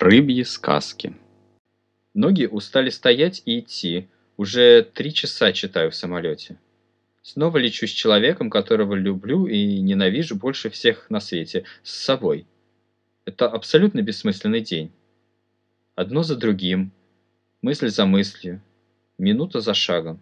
Рыбьи сказки. Ноги устали стоять и идти. Уже три часа читаю в самолете. Снова лечу с человеком, которого люблю и ненавижу больше всех на свете, с собой. Это абсолютно бессмысленный день. Одно за другим, мысль за мыслью, минута за шагом.